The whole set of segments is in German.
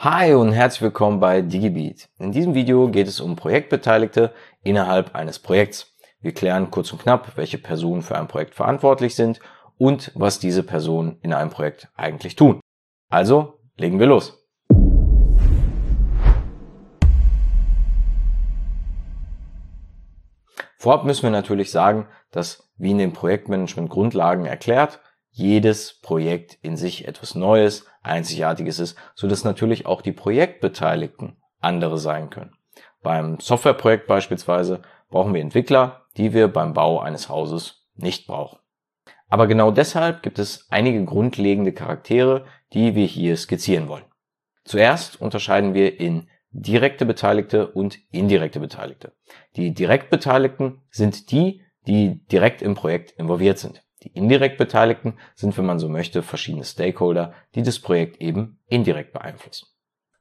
Hi und herzlich willkommen bei DigiBeat. In diesem Video geht es um Projektbeteiligte innerhalb eines Projekts. Wir klären kurz und knapp, welche Personen für ein Projekt verantwortlich sind und was diese Personen in einem Projekt eigentlich tun. Also, legen wir los. Vorab müssen wir natürlich sagen, dass, wie in den Projektmanagement Grundlagen erklärt, jedes Projekt in sich etwas Neues, Einzigartiges ist, so dass natürlich auch die Projektbeteiligten andere sein können. Beim Softwareprojekt beispielsweise brauchen wir Entwickler, die wir beim Bau eines Hauses nicht brauchen. Aber genau deshalb gibt es einige grundlegende Charaktere, die wir hier skizzieren wollen. Zuerst unterscheiden wir in direkte Beteiligte und indirekte Beteiligte. Die direkt Beteiligten sind die, die direkt im Projekt involviert sind. Die indirekt Beteiligten sind, wenn man so möchte, verschiedene Stakeholder, die das Projekt eben indirekt beeinflussen.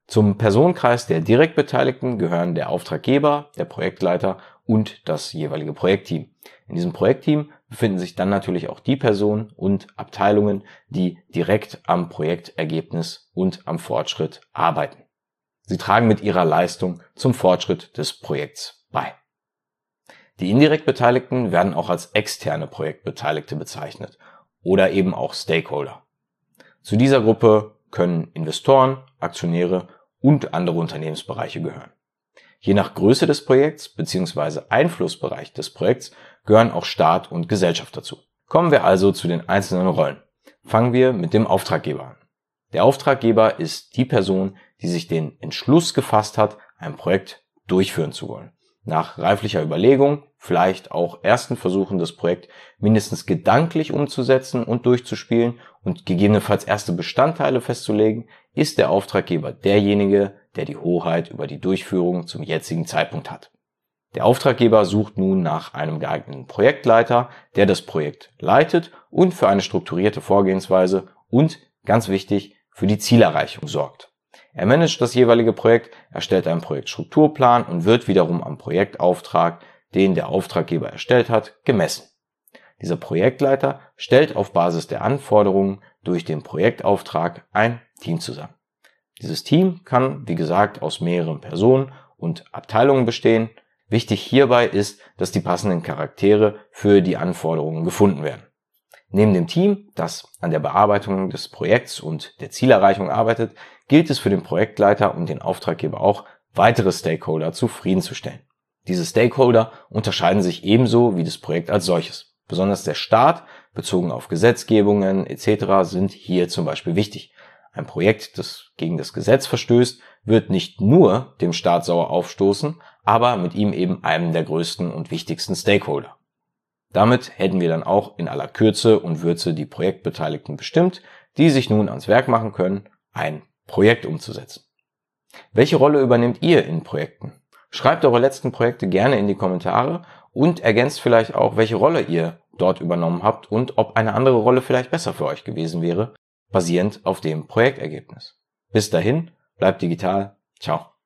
Zum Personenkreis der direkt Beteiligten gehören der Auftraggeber, der Projektleiter und das jeweilige Projektteam. In diesem Projektteam befinden sich dann natürlich auch die Personen und Abteilungen, die direkt am Projektergebnis und am Fortschritt arbeiten. Sie tragen mit ihrer Leistung zum Fortschritt des Projekts bei. Die indirekt Beteiligten werden auch als externe Projektbeteiligte bezeichnet oder eben auch Stakeholder. Zu dieser Gruppe können Investoren, Aktionäre und andere Unternehmensbereiche gehören. Je nach Größe des Projekts bzw. Einflussbereich des Projekts gehören auch Staat und Gesellschaft dazu. Kommen wir also zu den einzelnen Rollen. Fangen wir mit dem Auftraggeber an. Der Auftraggeber ist die Person, die sich den Entschluss gefasst hat, ein Projekt durchführen zu wollen nach reiflicher Überlegung, vielleicht auch ersten Versuchen, das Projekt mindestens gedanklich umzusetzen und durchzuspielen und gegebenenfalls erste Bestandteile festzulegen, ist der Auftraggeber derjenige, der die Hoheit über die Durchführung zum jetzigen Zeitpunkt hat. Der Auftraggeber sucht nun nach einem geeigneten Projektleiter, der das Projekt leitet und für eine strukturierte Vorgehensweise und, ganz wichtig, für die Zielerreichung sorgt. Er managt das jeweilige Projekt, erstellt einen Projektstrukturplan und wird wiederum am Projektauftrag, den der Auftraggeber erstellt hat, gemessen. Dieser Projektleiter stellt auf Basis der Anforderungen durch den Projektauftrag ein Team zusammen. Dieses Team kann, wie gesagt, aus mehreren Personen und Abteilungen bestehen. Wichtig hierbei ist, dass die passenden Charaktere für die Anforderungen gefunden werden. Neben dem Team, das an der Bearbeitung des Projekts und der Zielerreichung arbeitet, gilt es für den Projektleiter und den Auftraggeber auch, weitere Stakeholder zufriedenzustellen. Diese Stakeholder unterscheiden sich ebenso wie das Projekt als solches. Besonders der Staat, bezogen auf Gesetzgebungen etc., sind hier zum Beispiel wichtig. Ein Projekt, das gegen das Gesetz verstößt, wird nicht nur dem Staat sauer aufstoßen, aber mit ihm eben einem der größten und wichtigsten Stakeholder. Damit hätten wir dann auch in aller Kürze und Würze die Projektbeteiligten bestimmt, die sich nun ans Werk machen können, ein Projekt umzusetzen. Welche Rolle übernehmt ihr in Projekten? Schreibt eure letzten Projekte gerne in die Kommentare und ergänzt vielleicht auch, welche Rolle ihr dort übernommen habt und ob eine andere Rolle vielleicht besser für euch gewesen wäre, basierend auf dem Projektergebnis. Bis dahin, bleibt digital. Ciao.